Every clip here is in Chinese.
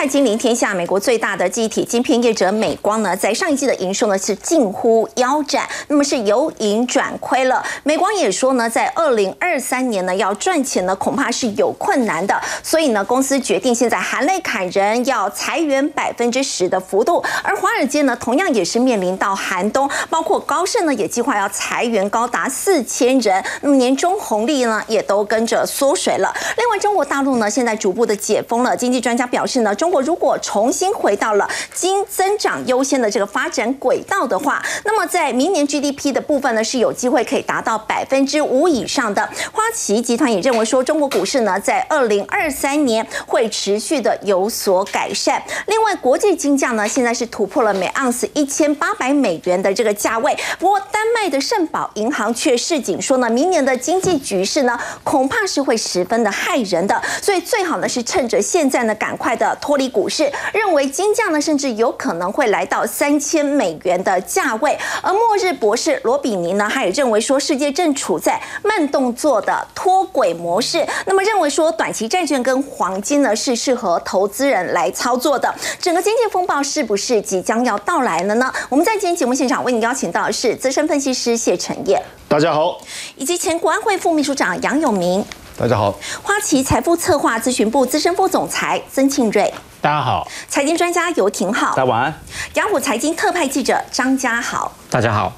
快金临天下，美国最大的记忆体晶片业者美光呢，在上一季的营收呢是近乎腰斩，那么是由盈转亏了。美光也说呢，在二零二三年呢要赚钱呢，恐怕是有困难的，所以呢，公司决定现在含泪砍人，要裁员百分之十的幅度。而华尔街呢，同样也是面临到寒冬，包括高盛呢也计划要裁员高达四千人，那么年终红利呢也都跟着缩水了。另外，中国大陆呢现在逐步的解封了，经济专家表示呢，中国如果重新回到了经增长优先的这个发展轨道的话，那么在明年 GDP 的部分呢是有机会可以达到百分之五以上的。花旗集团也认为说，中国股市呢在二零二三年会持续的有所改善。另外，国际金价呢现在是突破了每盎司一千八百美元的这个价位，不过丹麦的圣保银行却示警说呢，明年的经济局势呢恐怕是会十分的害人的，所以最好呢是趁着现在呢赶快的脱离股市，认为金价呢甚至有可能会来到三千美元的价位。而末日博士罗比尼呢，他也认为说世界正处在慢动作的脱轨模式，那么认为说短期债券跟黄金呢是适合投资人来操作的。整个经济风暴是不是即将要到来了呢？我们在今天节目现场为你邀请到的是资深分析师谢承业，大家好，以及前国安会副秘书长杨永明，大家好，花旗财富策划咨询部资深副总裁曾庆瑞，大家好，财经专家游廷浩，大家晚安，雅虎财经特派记者张家豪，大家好。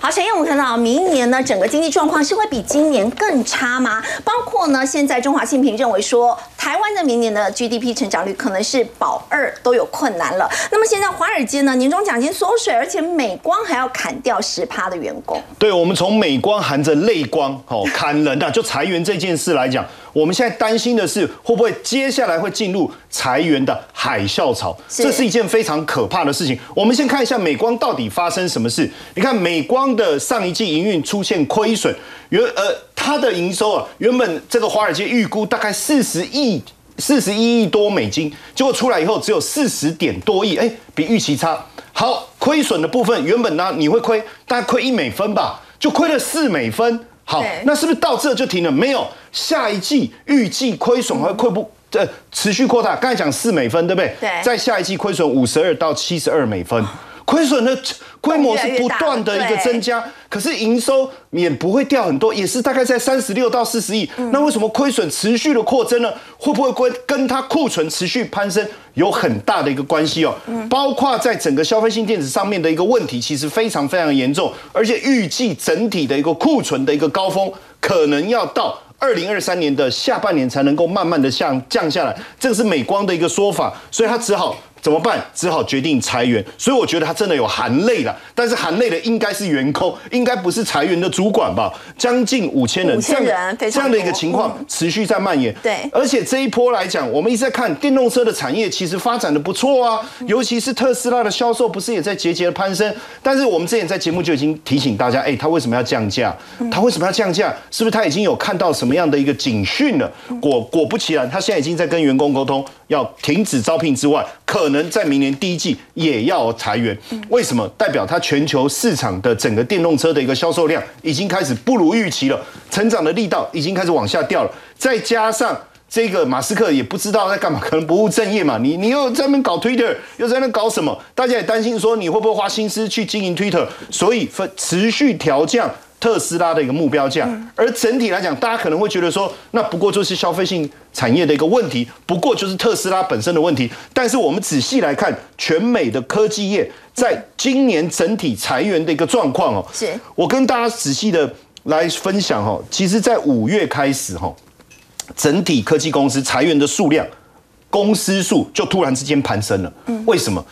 好，沈燕，我们看到明年呢，整个经济状况是会比今年更差吗？包括呢，现在中华信评认为说，台湾的明年的 GDP 成长率可能是保二都有困难了。那么现在华尔街呢，年终奖金缩水，而且美光还要砍掉十趴的员工。对，我们从美光含着泪光哦砍人啊，就裁员这件事来讲，我们现在担心的是会不会接下来会进入裁员的海啸潮，这是一件非常可怕的事情。我们先看一下美光到底发生什么事。你看美光的上一季营运出现亏损，原呃它的营收啊，原本这个华尔街预估大概四十亿。四十一亿多美金，结果出来以后只有四十点多亿，哎，比预期差。好，亏损的部分原本呢你会亏大概亏一美分吧，就亏了四美分。好，那是不是到这就停了？没有，下一季预计亏损会亏不呃持续扩大。刚才讲四美分对不对？对。在下一季亏损五十二到七十二美分。亏损的规模是不断的一个增加，可是营收也不会掉很多，也是大概在三十六到四十亿。那为什么亏损持续的扩增呢？会不会跟跟它库存持续攀升有很大的一个关系哦？包括在整个消费性电子上面的一个问题，其实非常非常严重，而且预计整体的一个库存的一个高峰，可能要到二零二三年的下半年才能够慢慢的降降下来。这个是美光的一个说法，所以他只好。怎么办？只好决定裁员。所以我觉得他真的有含泪了，但是含泪的应该是员工，应该不是裁员的主管吧？将近五千人，五千人，这样的一个情况持续在蔓延。对，而且这一波来讲，我们一直在看电动车的产业，其实发展的不错啊，尤其是特斯拉的销售不是也在节节的攀升？但是我们之前在节目就已经提醒大家，哎，他为什么要降价？他为什么要降价？是不是他已经有看到什么样的一个警讯了？果果不其然，他现在已经在跟员工沟通，要停止招聘之外，可可能在明年第一季也要裁员。为什么？代表它全球市场的整个电动车的一个销售量已经开始不如预期了，成长的力道已经开始往下掉了。再加上这个马斯克也不知道在干嘛，可能不务正业嘛。你你又在那搞 Twitter，又在那搞什么？大家也担心说你会不会花心思去经营 Twitter，所以持续调降。特斯拉的一个目标价，而整体来讲，大家可能会觉得说，那不过就是消费性产业的一个问题，不过就是特斯拉本身的问题。但是我们仔细来看，全美的科技业在今年整体裁员的一个状况哦，是我跟大家仔细的来分享哦。其实，在五月开始哈，整体科技公司裁员的数量，公司数就突然之间攀升了。嗯，为什么？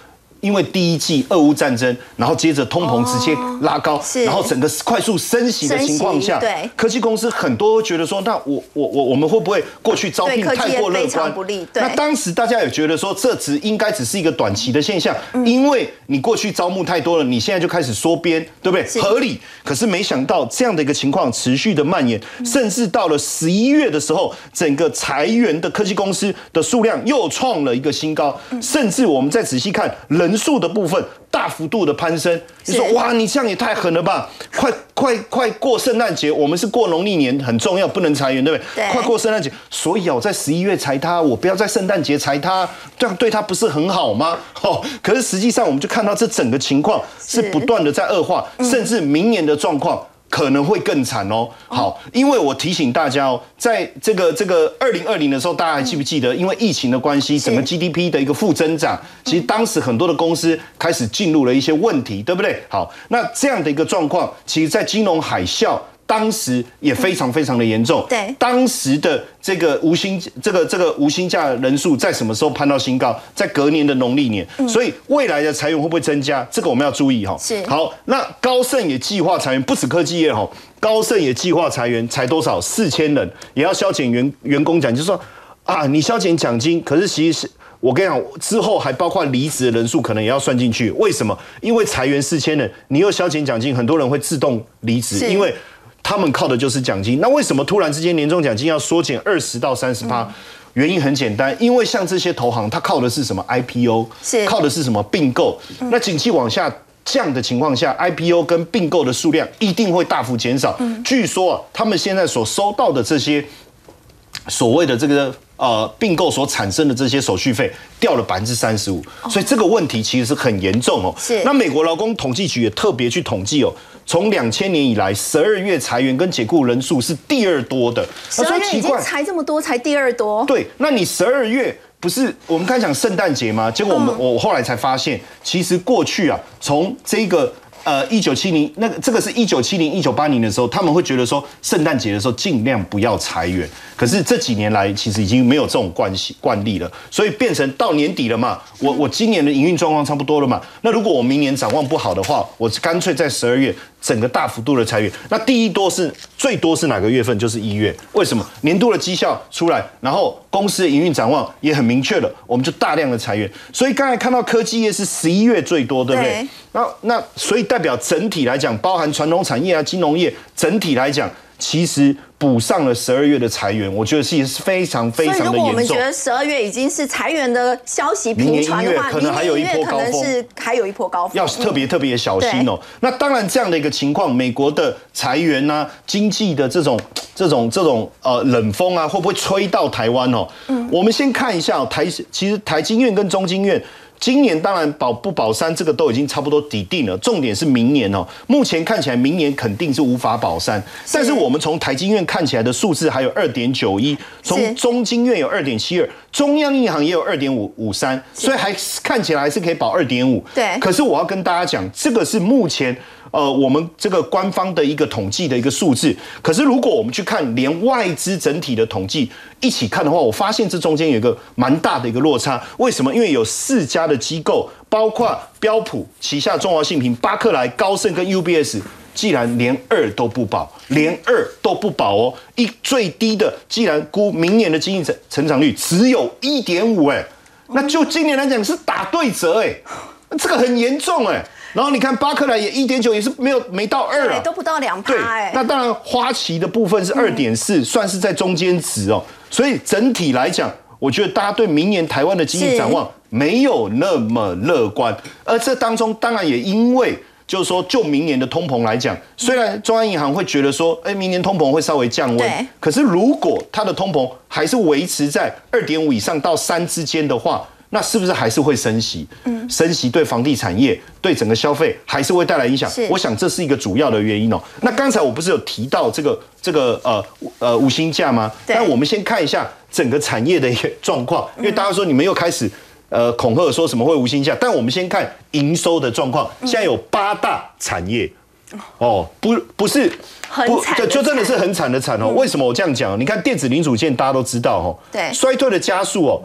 因为第一季俄乌战争，然后接着通膨直接拉高，然后整个快速升息的情况下，对科技公司很多觉得说，那我我我我们会不会过去招聘太过乐观？那当时大家也觉得说，这只应该只是一个短期的现象，因为你过去招募太多了，你现在就开始缩编，对不对？合理。可是没想到这样的一个情况持续的蔓延，甚至到了十一月的时候，整个裁员的科技公司的数量又创了一个新高，甚至我们再仔细看人。人数的部分大幅度的攀升。你说哇，你这样也太狠了吧！快快快过圣诞节，我们是过农历年很重要，不能裁员，对不对？对。快过圣诞节，所以啊，我在十一月裁他，我不要在圣诞节裁他，这样对他不是很好吗？哦，可是实际上我们就看到这整个情况是不断的在恶化，甚至明年的状况。可能会更惨哦。好，因为我提醒大家哦，在这个这个二零二零的时候，大家还记不记得？因为疫情的关系，整个 GDP 的一个负增长，其实当时很多的公司开始进入了一些问题，对不对？好，那这样的一个状况，其实在金融海啸。当时也非常非常的严重。对，当时的这个无薪这个这个无薪假人数在什么时候攀到新高？在隔年的农历年。所以未来的裁员会不会增加？这个我们要注意哈。是。好，那高盛也计划裁员，不止科技业哈，高盛也计划裁员，裁多少？四千人，也要削减员员工奖，就是说啊，你削减奖金，可是其实是。我跟你讲，之后还包括离职的人数，可能也要算进去。为什么？因为裁员四千人，你又削减奖金，很多人会自动离职，因为。他们靠的就是奖金，那为什么突然之间年终奖金要缩减二十到三十趴？原因很简单，因为像这些投行，它靠的是什么 IPO，是靠的是什么并购。那景气往下降的情况下，IPO 跟并购的数量一定会大幅减少。据说他们现在所收到的这些所谓的这个。呃，并购所产生的这些手续费掉了百分之三十五，所以这个问题其实是很严重哦。是。那美国劳工统计局也特别去统计哦，从两千年以来，十二月裁员跟解雇人数是第二多的。十二月已经裁这么多，才第二多。对，那你十二月不是我们刚讲圣诞节吗？结果我们我后来才发现，其实过去啊，从这个。呃，一九七零那个这个是一九七零一九八零的时候，他们会觉得说圣诞节的时候尽量不要裁员。可是这几年来，其实已经没有这种惯习惯例了，所以变成到年底了嘛，我我今年的营运状况差不多了嘛。那如果我明年展望不好的话，我干脆在十二月整个大幅度的裁员。那第一多是最多是哪个月份？就是一月。为什么？年度的绩效出来，然后公司的营运展望也很明确了，我们就大量的裁员。所以刚才看到科技业是十一月最多，对不对？那那所以代表整体来讲，包含传统产业啊、金融业，整体来讲，其实。补上了十二月的裁员，我觉得是是非常非常的严重。如果我们觉得十二月已经是裁员的消息频传的话，可能还有一波高峰，是还有一波高峰，要特别特别小心哦。那当然，这样的一个情况，美国的裁员啊，经济的这种这种这种呃冷风啊，会不会吹到台湾哦？嗯，我们先看一下台，其实台经院跟中经院。今年当然保不保三，这个都已经差不多底定了。重点是明年哦，目前看起来明年肯定是无法保三。但是我们从台金院看起来的数字还有二点九一，从中金院有二点七二，中央银行也有二点五五三，所以还看起来还是可以保二点五。对。可是我要跟大家讲，这个是目前。呃，我们这个官方的一个统计的一个数字，可是如果我们去看连外资整体的统计一起看的话，我发现这中间有一个蛮大的一个落差。为什么？因为有四家的机构，包括标普旗下中华信平、巴克莱、高盛跟 UBS，既然连二都不保，连二都不保哦，一最低的既然估明年的经济成成长率只有一点五，哎，那就今年来讲是打对折，哎，这个很严重，哎。然后你看巴克莱也一点九，也是没有没到二啊，都不到两趴哎。那当然花旗的部分是二点四，算是在中间值哦。所以整体来讲，我觉得大家对明年台湾的经济展望没有那么乐观。而这当中当然也因为就是说，就明年的通膨来讲，虽然中央银行会觉得说，哎，明年通膨会稍微降温，可是如果它的通膨还是维持在二点五以上到三之间的话。那是不是还是会升息？嗯，升息对房地产业、对整个消费还是会带来影响。我想这是一个主要的原因哦。那刚才我不是有提到这个这个呃呃五星价吗？那我们先看一下整个产业的一个状况，因为大家说你们又开始呃恐吓说什么会无薪价，但我们先看营收的状况。现在有八大产业哦，不不是很惨，就真的是很惨的惨哦。为什么我这样讲？你看电子零组件大家都知道哦，对，衰退的加速哦。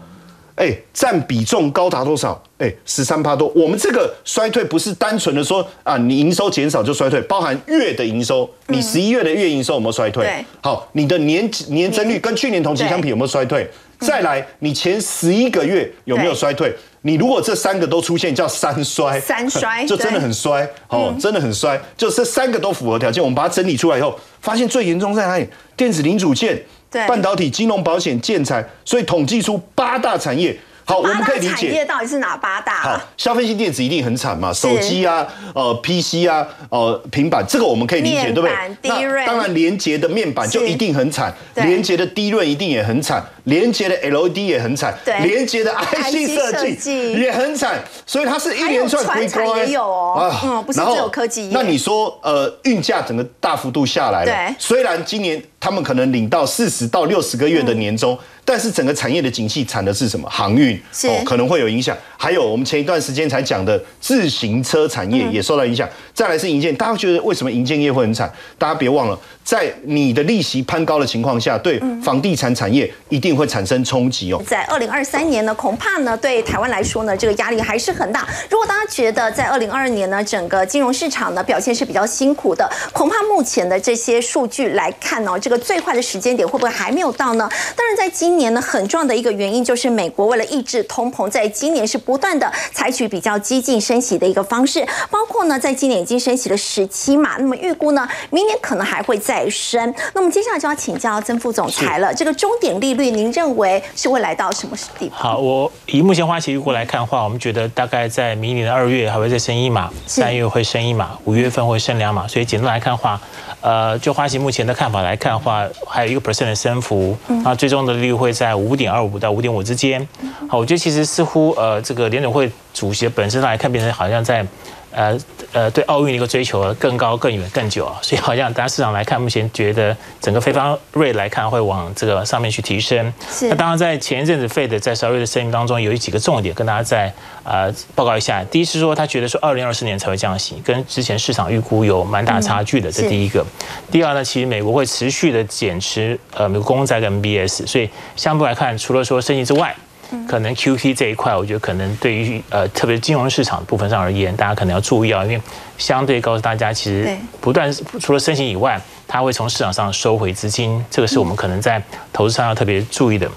哎，占比重高达多少？哎，十三趴多。我们这个衰退不是单纯的说啊，你营收减少就衰退，包含月的营收，你十一月的月营收有没有衰退？好，你的年年增率跟去年同期相比有没有衰退？再来，你前十一个月有没有衰退？你如果这三个都出现，叫三衰。三 衰就真的很衰哦，真的很衰。就这三个都符合条件，我们把它整理出来以后，发现最严重在哪里？电子零组件。半导体、金融、保险、建材，所以统计出八大产业好，我们可以理解。产业到底是哪八大？好，消费性电子一定很惨嘛，手机啊，呃，PC 啊，呃，平板，这个我们可以理解，对不对？那当然，连接的面板就一定很惨，连接的低润一定也很惨，连接的 LED 也很惨，连接的 IC 设计也很惨，所以它是一连串亏光。也有哦，嗯，不是只有科技那你说，呃，运价整个大幅度下来了，对，虽然今年他们可能领到四十到六十个月的年终。但是整个产业的景气惨的是什么？航运哦，可能会有影响。还有我们前一段时间才讲的自行车产业也受到影响。再来是银建，大家觉得为什么银建业会很惨？大家别忘了，在你的利息攀高的情况下，对房地产产业一定会产生冲击哦。在二零二三年呢，恐怕呢对台湾来说呢，这个压力还是很大。如果大家觉得在二零二二年呢，整个金融市场呢表现是比较辛苦的，恐怕目前的这些数据来看呢，这个最坏的时间点会不会还没有到呢？当然，在今年呢，很重要的一个原因就是美国为了抑制通膨，在今年是不断的采取比较激进升息的一个方式，包括呢，在今年已经升息了十七码，那么预估呢，明年可能还会再升。那么接下来就要请教曾副总裁了，这个终点利率您认为是会来到什么地步？好，我以目前花旗预估来看的话，我们觉得大概在明年的二月还会再升一码，三月会升一码，五月份会升两码，所以简单来看的话。呃，就花旗目前的看法来看的话，还有一个 percent 的升幅，那最终的利率会在五点二五到五点五之间。好，我觉得其实似乎呃，这个联总会主席本身上来看，变成好像在。呃呃，对奥运的一个追求更高、更远、更久啊，所以好像大家市场来看，目前觉得整个非方瑞来看会往这个上面去提升。是。那当然，在前一阵子费的在十二月的声明当中，有几个重点跟大家再呃报告一下。第一是说，他觉得说二零二四年才会降息，跟之前市场预估有蛮大差距的，这第一个。第二呢，其实美国会持续的减持呃美国公债跟 MBS，所以相对来看，除了说升息之外。可能 Q T 这一块，我觉得可能对于呃，特别金融市场部分上而言，大家可能要注意啊，因为相对告诉大家，其实不断除了升息以外，它会从市场上收回资金，这个是我们可能在投资上要特别注意的。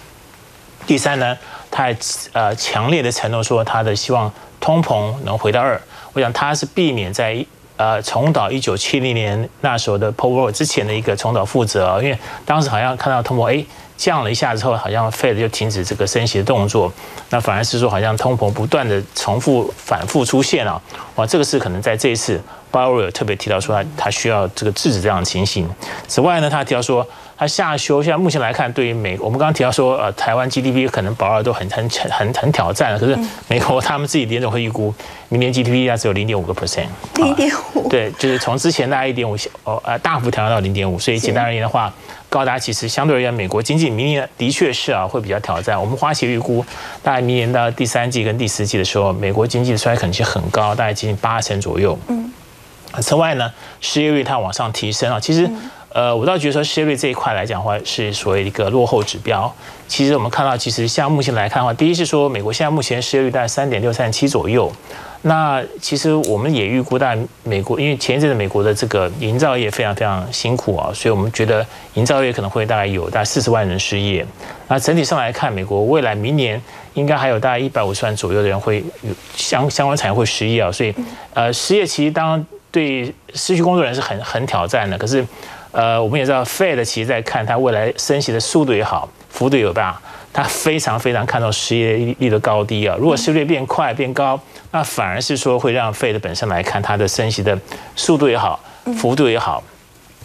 第三呢，他还呃强烈的承诺说，他的希望通膨能回到二，我想他是避免在呃重蹈一九七零年那时候的 p o w e r 之前的一个重蹈覆辙，因为当时好像看到通膨哎。降了一下之后，好像 Fed 就停止这个升息的动作，那反而是说好像通膨不断的重复反复出现啊，哇，这个是可能在这一次鲍威尔特别提到说他他需要这个制止这样的情形。此外呢，他提到说他下修，现在目前来看，对于美，我们刚刚提到说呃台湾 GDP 可能保二都很很很很挑战，可是美国他们自己联总会预估明年 GDP 啊只有零点五个 percent，零点五，对，就是从之前大概一点五哦呃大幅调降到零点五，所以简单而言的话。高达其实相对而言，美国经济明年的确是啊会比较挑战。我们花旗预估，大概明年到第三季跟第四季的时候，美国经济的衰退可能性很高，大概接近八成左右。嗯。此外呢，失业率它往上提升啊，其实呃，我倒觉得说失业率这一块来讲的话，是所谓一个落后指标。其实我们看到，其实像目前来看的话，第一是说美国现在目前失业率在三点六、三七左右。那其实我们也预估，在美国，因为前一阵子美国的这个营造业非常非常辛苦啊，所以我们觉得营造业可能会大概有大概四十万人失业。那整体上来看，美国未来明年应该还有大概一百五十万左右的人会有相相关产业会失业啊，所以呃，失业其实当对失去工作人是很很挑战的。可是呃，我们也知道，Fed 其实在看它未来升息的速度也好，幅度也大。它非常非常看重失业率的高低啊，如果失业率变快变高，那反而是说会让费的本身来看它的升息的速度也好，幅度也好，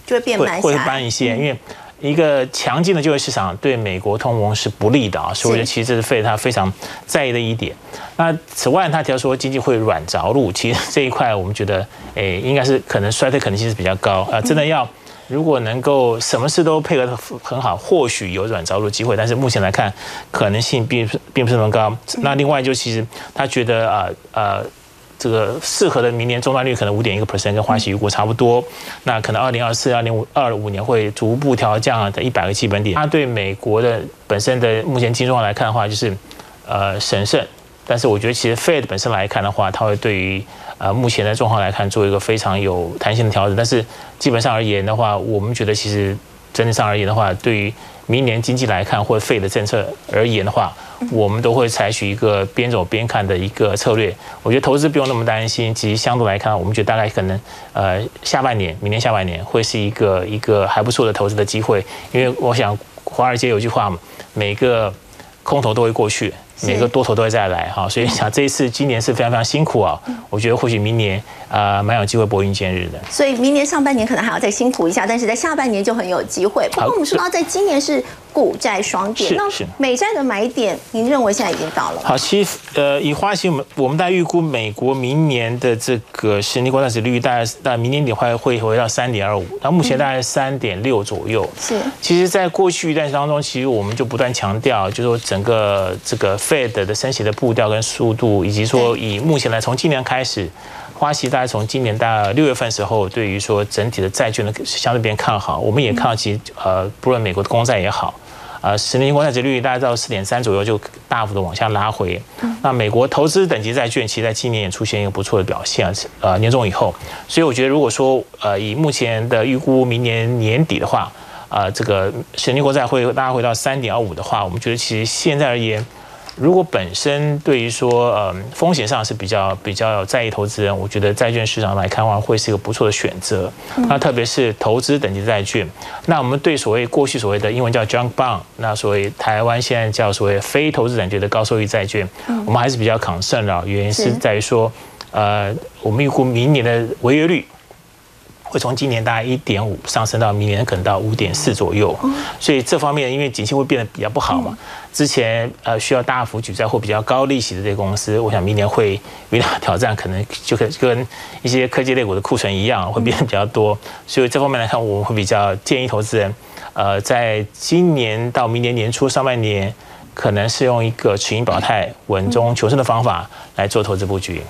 就会变慢会慢一些。因为一个强劲的就业市场对美国通膨是不利的啊，所以其实这是费他非常在意的一点。那此外，他提到说经济会软着陆，其实这一块我们觉得，诶，应该是可能衰退可能性是比较高啊，真的要。如果能够什么事都配合的很好，或许有软着陆机会，但是目前来看，可能性并并不是那么高。那另外就其实他觉得啊呃，这个适合的明年终端率可能五点一个 percent，跟花旗预估差不多。那可能二零二四、二零五二五年会逐步调降的一百个基本点。他对美国的本身的目前经济状况来看的话，就是呃审慎。但是我觉得其实 Fed 本身来看的话，它会对于呃，目前的状况来看，做一个非常有弹性的调整。但是基本上而言的话，我们觉得其实整体上而言的话，对于明年经济来看或者费的政策而言的话，我们都会采取一个边走边看的一个策略。我觉得投资不用那么担心。其实相对来看，我们觉得大概可能呃下半年，明年下半年会是一个一个还不错的投资的机会。因为我想华尔街有句话嘛，每个空头都会过去。每个多头都会再来哈，所以想这一次今年是非常非常辛苦啊，我觉得或许明年呃蛮有机会拨云见日的。所以明年上半年可能还要再辛苦一下，但是在下半年就很有机会。不过我们说到在今年是股债双跌，那美债的买点，您认为现在已经到了？好，其实呃以花旗我们我们大概预估美国明年的这个十年国债利率大概在明年底会会回到三点二五，那目前大概三点六左右。是，其实在过去一段时间当中，其实我们就不断强调，就是说整个这个 Fed 的升息的步调跟速度，以及说以目前来从今年开始，花旗大概从今年大概六月份时候，对于说整体的债券的相对比较看好，我们也看到其实呃，不论美国的公债也好，呃，十年国债殖率大概到四点三左右就大幅的往下拉回。那美国投资等级债券，其实在今年也出现一个不错的表现，呃，年终以后，所以我觉得如果说呃以目前的预估，明年年底的话。啊，这个十年国债会拉回到三点二五的话，我们觉得其实现在而言，如果本身对于说呃风险上是比较比较在意投资人，我觉得债券市场来看的话，会是一个不错的选择。那特别是投资等级债券，那我们对所谓过去所谓的英文叫 junk bond，那所谓台湾现在叫所谓非投资等级的高收益债券，我们还是比较 concern 的，原因是在于说，呃，我们预估明年的违约率。会从今年大概一点五上升到明年可能到五点四左右，所以这方面因为景气会变得比较不好嘛，之前呃需要大幅举债或比较高利息的这些公司，我想明年会遇到挑战，可能就跟一些科技类股的库存一样，会变得比较多。所以这方面来看，我们会比较建议投资人，呃，在今年到明年年初上半年，可能是用一个持盈保态、稳中求胜的方法来做投资布局。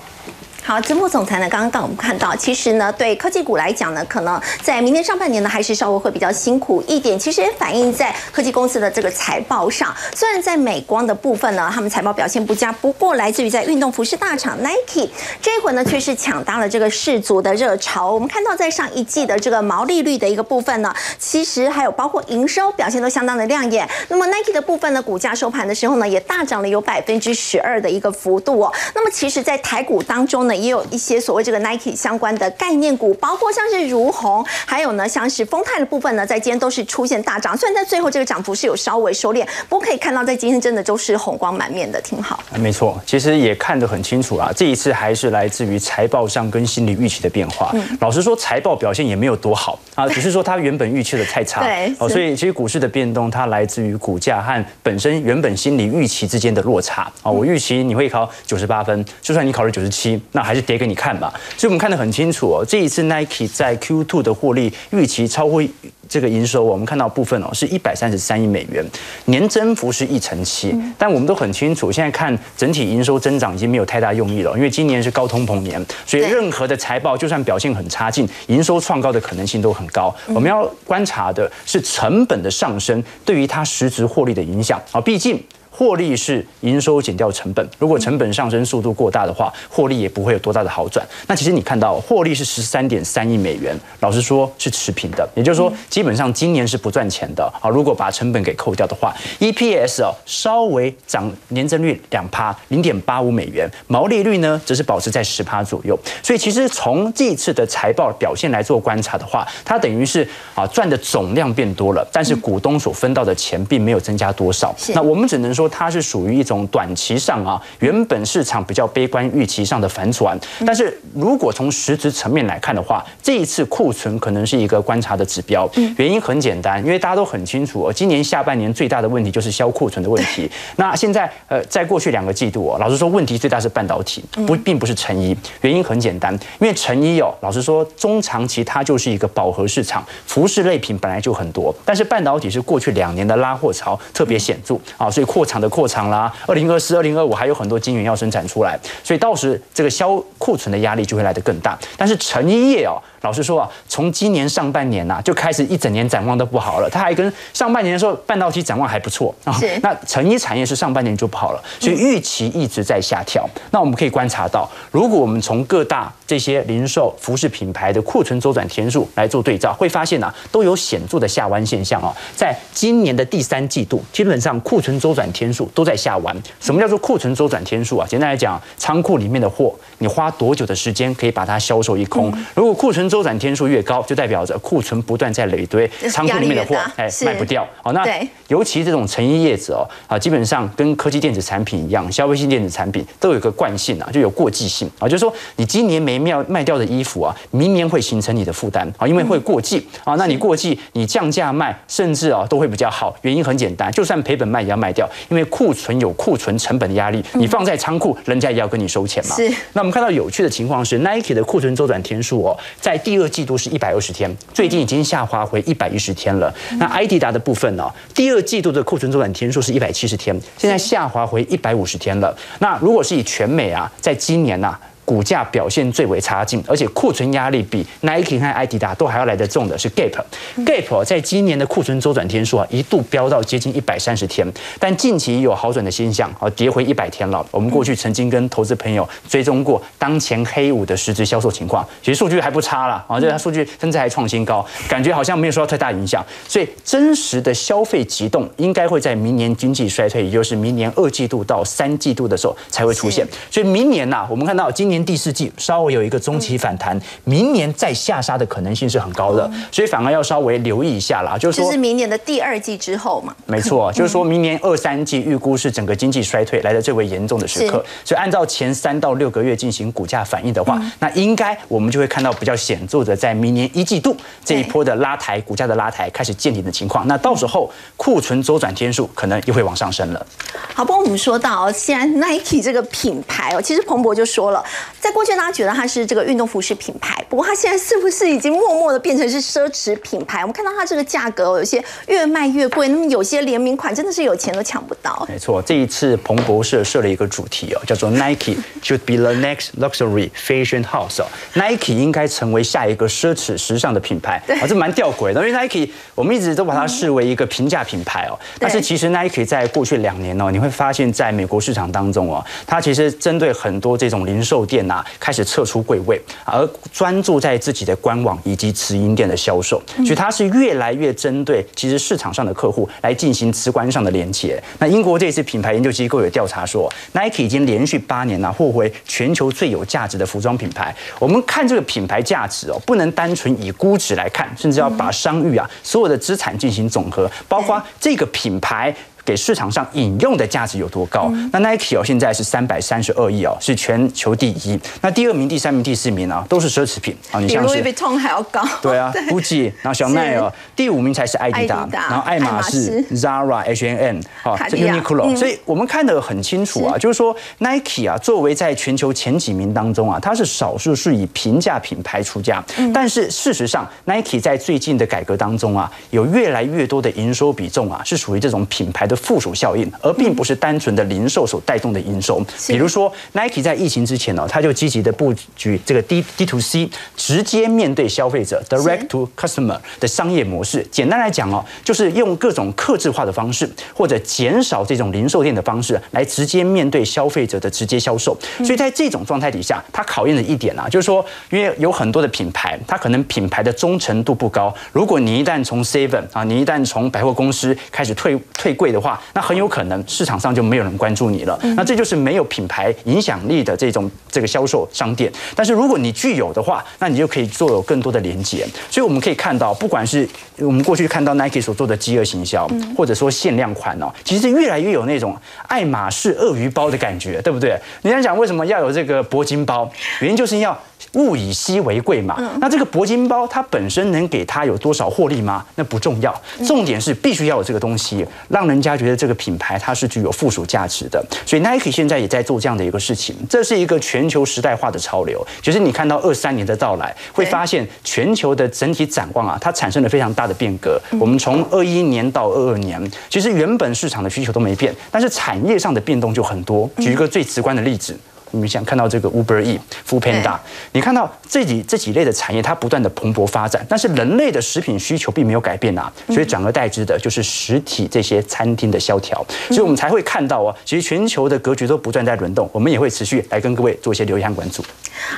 好，节目总裁呢？刚刚刚我们看到，其实呢，对科技股来讲呢，可能在明年上半年呢，还是稍微会比较辛苦一点。其实也反映在科技公司的这个财报上。虽然在美光的部分呢，他们财报表现不佳，不过来自于在运动服饰大厂 Nike 这一回呢，却是抢搭了这个世足的热潮。我们看到在上一季的这个毛利率的一个部分呢，其实还有包括营收表现都相当的亮眼。那么 Nike 的部分呢，股价收盘的时候呢，也大涨了有百分之十二的一个幅度哦。那么其实，在台股当中呢，也有一些所谓这个 Nike 相关的概念股，包括像是如虹，还有呢像是丰泰的部分呢，在今天都是出现大涨。虽然在最后这个涨幅是有稍微收敛，不过可以看到在今天真的都是红光满面的，挺好。没错，其实也看得很清楚啊。这一次还是来自于财报上跟心理预期的变化。老实说，财报表现也没有多好啊，只是说它原本预期的太差。对，哦，所以其实股市的变动，它来自于股价和本身原本心理预期之间的落差啊。我预期你会考九十八分，就算你考了九十七，那还是跌给你看吧。所以我们看得很清楚哦，这一次 Nike 在 Q2 的获利预期超过这个营收，我们看到部分哦是一百三十三亿美元，年增幅是一成七。但我们都很清楚，现在看整体营收增长已经没有太大用意了，因为今年是高通膨年，所以任何的财报就算表现很差劲，营收创高的可能性都很高。我们要观察的是成本的上升对于它实质获利的影响啊，毕竟。获利是营收减掉成本，如果成本上升速度过大的话，获利也不会有多大的好转。那其实你看到获利是十三点三亿美元，老实说是持平的，也就是说基本上今年是不赚钱的啊。如果把成本给扣掉的话，EPS 哦稍微涨年增率两趴，零点八五美元，毛利率呢则是保持在十趴左右。所以其实从这次的财报表现来做观察的话，它等于是啊赚的总量变多了，但是股东所分到的钱并没有增加多少。那我们只能说。它是属于一种短期上啊，原本市场比较悲观预期上的反转，但是如果从实质层面来看的话，这一次库存可能是一个观察的指标。原因很简单，因为大家都很清楚，今年下半年最大的问题就是销库存的问题。那现在呃，在过去两个季度哦，老实说，问题最大是半导体，不并不是成衣。原因很简单，因为成衣哦，老实说，中长期它就是一个饱和市场，服饰类品本来就很多，但是半导体是过去两年的拉货潮特别显著啊，所以扩的扩厂啦，二零二四、二零二五还有很多晶圆要生产出来，所以到时这个销库存的压力就会来得更大。但是成衣业哦。老实说啊，从今年上半年呐就开始一整年展望都不好了。它还跟上半年的时候半导体展望还不错啊。那成衣产业是上半年就不好了，所以预期一直在下调。那我们可以观察到，如果我们从各大这些零售服饰品牌的库存周转天数来做对照，会发现呐都有显著的下弯现象哦。在今年的第三季度，基本上库存周转天。天数都在下弯。什么叫做库存周转天数啊？简单来讲，仓库里面的货，你花多久的时间可以把它销售一空？如果库存周转天数越高，就代表着库存不断在累堆，仓库里面的货哎卖不掉。好，那尤其这种成衣业者哦，啊，基本上跟科技电子产品一样，消费性电子产品都有一个惯性啊，就有过季性啊，就是说你今年没卖卖掉的衣服啊，明年会形成你的负担啊，因为会过季啊，那你过季你降价卖，甚至啊都会比较好。原因很简单，就算赔本卖也要卖掉，因为库存有库存成本的压力，你放在仓库，人家也要跟你收钱嘛。是。那我们看到有趣的情况是，Nike 的库存周转天数哦，在第二季度是一百二十天，最近已经下滑回一百一十天了。那艾迪达的部分呢，第二季度的库存周转天数是一百七十天，现在下滑回一百五十天了。那如果是以全美啊，在今年呐。股价表现最为差劲，而且库存压力比 Nike 和艾迪达都还要来得重的是 Gap。Gap 在今年的库存周转天数啊，一度飙到接近一百三十天，但近期有好转的现象，啊，跌回一百天了。我们过去曾经跟投资朋友追踪过当前黑五的实质销售情况，其实数据还不差了啊，这数据甚至还创新高，感觉好像没有受到太大影响。所以真实的消费急动应该会在明年经济衰退，也就是明年二季度到三季度的时候才会出现。所以明年呐，我们看到今年。第四季稍微有一个中期反弹，明年再下杀的可能性是很高的，所以反而要稍微留意一下啦。就是说，是明年的第二季之后嘛？没错，就是说明年二三季预估是整个经济衰退来的最为严重的时刻，所以按照前三到六个月进行股价反应的话，那应该我们就会看到比较显著的，在明年一季度这一波的拉抬，股价的拉抬开始见顶的情况。那到时候库存周转天数可能又会往上升了。好，不过我们说到，既然 Nike 这个品牌哦，其实彭博就说了。在过去，大家觉得它是这个运动服饰品牌，不过它现在是不是已经默默的变成是奢侈品牌？我们看到它这个价格，有些越卖越贵，那么有些联名款真的是有钱都抢不到。没错，这一次彭博社设了一个主题哦，叫做 Nike should be the next luxury fashion house。Nike 应该成为下一个奢侈时尚的品牌啊，这蛮吊诡的，因为 Nike 我们一直都把它视为一个平价品牌哦，但是其实 Nike 在过去两年哦，你会发现在美国市场当中哦，它其实针对很多这种零售店。啊，开始撤出柜位，而专注在自己的官网以及直营店的销售，所以它是越来越针对其实市场上的客户来进行直观上的连接。那英国这次品牌研究机构有调查说，Nike 已经连续八年呢获回全球最有价值的服装品牌。我们看这个品牌价值哦，不能单纯以估值来看，甚至要把商誉啊所有的资产进行总和，包括这个品牌。给市场上引用的价值有多高？那 Nike 哦，现在是三百三十二亿哦，是全球第一。那第二名、第三名、第四名呢，都是奢侈品啊。你像是 Louis Vuitton 还要高。对啊，GUCCI，然后小奈哦，第五名才是艾迪达，然后爱马仕、Zara、H&M，好，这 Uniqlo。所以我们看得很清楚啊，就是说 Nike 啊，作为在全球前几名当中啊，它是少数是以平价品牌出价。但是事实上，Nike 在最近的改革当中啊，有越来越多的营收比重啊，是属于这种品牌。的附属效应，而并不是单纯的零售所带动的营收。比如说，Nike 在疫情之前呢，它就积极的布局这个 D D to C，直接面对消费者 Direct to Customer 的商业模式。简单来讲哦，就是用各种克制化的方式，或者减少这种零售店的方式，来直接面对消费者的直接销售。所以在这种状态底下，它考验的一点啊，就是说，因为有很多的品牌，它可能品牌的忠诚度不高。如果你一旦从 Seven 啊，你一旦从百货公司开始退退柜的。话，那很有可能市场上就没有人关注你了。那这就是没有品牌影响力的这种这个销售商店。但是如果你具有的话，那你就可以做有更多的连接。所以我们可以看到，不管是我们过去看到 Nike 所做的饥饿行销，或者说限量款哦，其实越来越有那种爱马仕鳄鱼包的感觉，对不对？你想讲为什么要有这个铂金包？原因就是要。物以稀为贵嘛，那这个铂金包它本身能给它有多少获利吗？那不重要，重点是必须要有这个东西，让人家觉得这个品牌它是具有附属价值的。所以 Nike 现在也在做这样的一个事情，这是一个全球时代化的潮流。其实你看到二三年的到来，会发现全球的整体展望啊，它产生了非常大的变革。我们从二一年到二二年，其实原本市场的需求都没变，但是产业上的变动就很多。举一个最直观的例子。你们想看到这个 Uber E、f o o Panda，你看到这几这几类的产业，它不断的蓬勃发展，但是人类的食品需求并没有改变啊，所以转而代之的就是实体这些餐厅的萧条，所以我们才会看到啊，其实全球的格局都不断在轮动，我们也会持续来跟各位做一些留言和关注。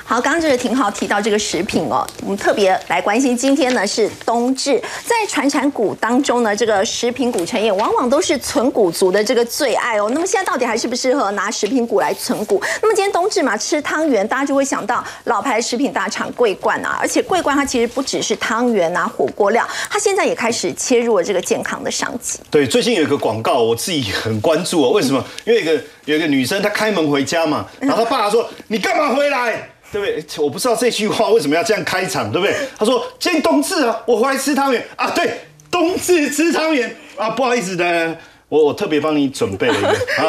好，刚刚就是挺好提到这个食品哦，我们特别来关心，今天呢是冬至，在传产股当中呢，这个食品股成也往往都是存股族的这个最爱哦。那么现在到底还适不适合拿食品股来存股？那么今天冬至嘛，吃汤圆，大家就会想到老牌食品大厂桂冠啊，而且桂冠它其实不只是汤圆啊、火锅料，它现在也开始切入了这个健康的商机。对，最近有一个广告，我自己很关注哦。为什么？因为一个有一个女生，她开门回家嘛，然后她爸爸说：“你干嘛回来？”对不对？我不知道这句话为什么要这样开场，对不对？他说：“今天冬至啊，我回来吃汤圆啊。”对，冬至吃汤圆啊，不好意思的。我我特别帮你准备了一个 啊，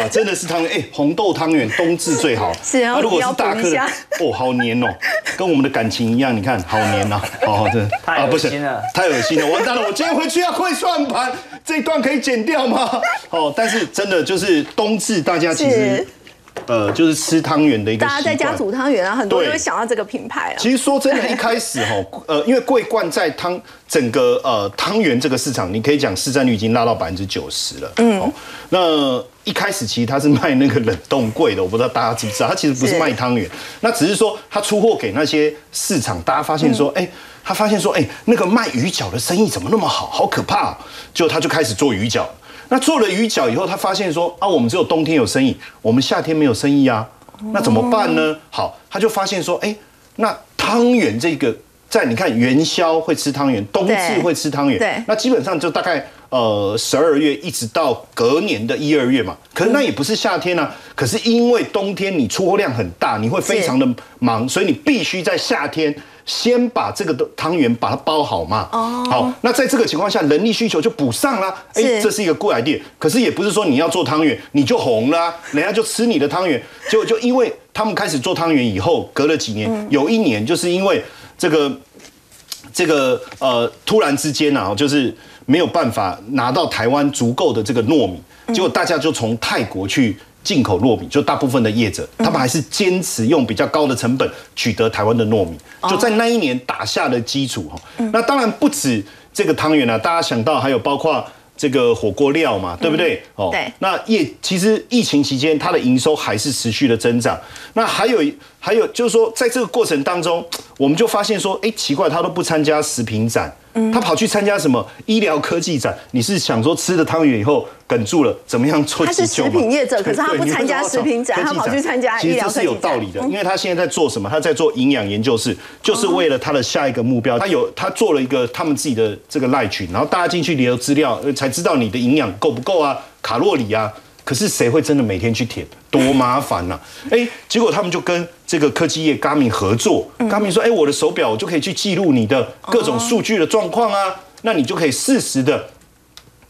哇，真的是汤圆，哎，红豆汤圆，冬至最好。是啊，如果是大颗的，哦，好黏哦，跟我们的感情一样，你看，好黏呐，好的啊，不行了，太恶心了，完蛋了，我今天回去要会算盘，这一段可以剪掉吗？哦，但是真的就是冬至，大家其实。呃，就是吃汤圆的一个大家在家煮汤圆啊，很多人会想到这个品牌啊。其实说真的，一开始哈，呃，因为桂冠在汤整个呃汤圆这个市场，你可以讲市占率已经拉到百分之九十了。嗯，那一开始其实它是卖那个冷冻柜的，我不知道大家知不知道，它其实不是卖汤圆，那只是说它出货给那些市场，大家发现说，哎，他发现说，哎，那个卖鱼饺的生意怎么那么好，好可怕，就他就开始做鱼饺。那做了鱼饺以后，他发现说啊，我们只有冬天有生意，我们夏天没有生意啊，那怎么办呢？好，他就发现说，哎，那汤圆这个，在你看元宵会吃汤圆，冬至会吃汤圆，对，那基本上就大概呃十二月一直到隔年的一二月嘛，可是那也不是夏天啊，可是因为冬天你出货量很大，你会非常的忙，所以你必须在夏天。先把这个的汤圆把它包好嘛，哦，好，那在这个情况下，人力需求就补上啦，哎，这是一个 good idea。可是也不是说你要做汤圆你就红了，人家就吃你的汤圆。结果就因为他们开始做汤圆以后，隔了几年，有一年就是因为这个这个呃突然之间啊，就是没有办法拿到台湾足够的这个糯米，结果大家就从泰国去。进口糯米，就大部分的业者，他们还是坚持用比较高的成本取得台湾的糯米，就在那一年打下了基础哈。那当然不止这个汤圆啊，大家想到还有包括这个火锅料嘛，对不对？哦，对。那业其实疫情期间它的营收还是持续的增长。那还有还有就是说，在这个过程当中，我们就发现说，哎，奇怪，他都不参加食品展。他跑去参加什么医疗科技展？你是想说吃了汤圆以后哽住了，怎么样做急救他是食品业者，可是他不参加食品展，他跑去参加医疗科技展。其实是有道理的，因为他现在在做什么？他在做营养研究室，就是为了他的下一个目标。他有他做了一个他们自己的这个赖群，然后大家进去留资料，才知道你的营养够不够啊，卡路里啊。可是谁会真的每天去舔？多麻烦呐！哎，结果他们就跟这个科技业 Garmin 合作，Garmin 说：“哎，我的手表我就可以去记录你的各种数据的状况啊，那你就可以适时的，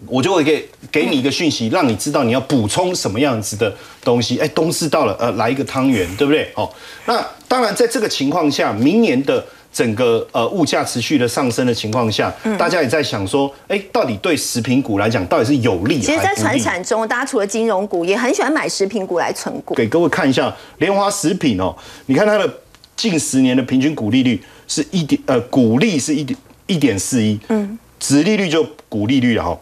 我就会给给你一个讯息，让你知道你要补充什么样子的东西。哎，冬至到了，呃，来一个汤圆，对不对？哦，那当然在这个情况下，明年的。整个呃物价持续的上升的情况下，大家也在想说，哎，到底对食品股来讲，到底是有利其实，在传产中，大家除了金融股，也很喜欢买食品股来存股。给各位看一下莲花食品哦，你看它的近十年的平均股利率是一点呃，股利是一点一点四一，嗯，殖利率就股利率哈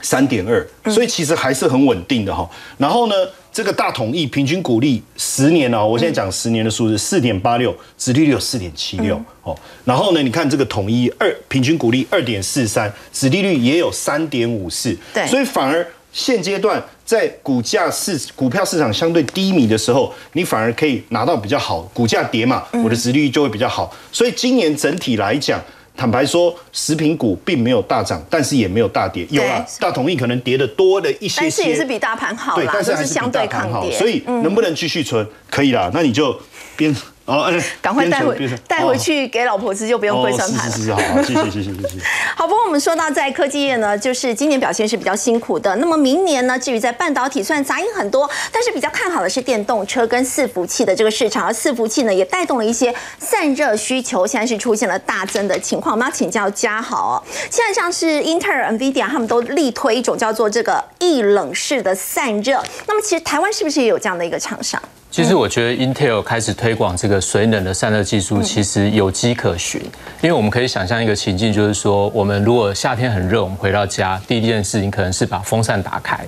三点二，所以其实还是很稳定的哈。然后呢？这个大统一平均股利十年哦，我现在讲十年的数字四点八六，殖利率有四点七六哦。然后呢，你看这个统一二平均股利二点四三，殖利率也有三点五四。对，所以反而现阶段在股价市股票市场相对低迷的时候，你反而可以拿到比较好，股价跌嘛，我的殖利率就会比较好。所以今年整体来讲。坦白说，食品股并没有大涨，但是也没有大跌。有啊，大同意可能跌的多了一些，些但是也是比大盘好，对，但是还是相对抗跌。所以能不能继续存？可以啦，那你就边哦，哎，赶快带回带回去给老婆吃，就不用跪哦算盘了。是是是，好，好谢谢谢谢谢谢。好，不过我们说到在科技业呢，就是今年表现是比较辛苦的。那么明年呢，至于在半导体，虽然杂音很多，但是比较看好的是电动车跟伺服器的这个市场，而伺服器呢也带动了一些散热需求，现在是出现了大增的情况。我们要请教嘉豪哦，现在像是英特尔、NVIDIA 他们都力推一种叫做这个液冷式的散热。那么其实台湾是不是也有这样的一个厂商？其实我觉得 Intel 开始推广这个水冷的散热技术，其实有迹可循。因为我们可以想象一个情境，就是说，我们如果夏天很热，我们回到家第一件事情可能是把风扇打开。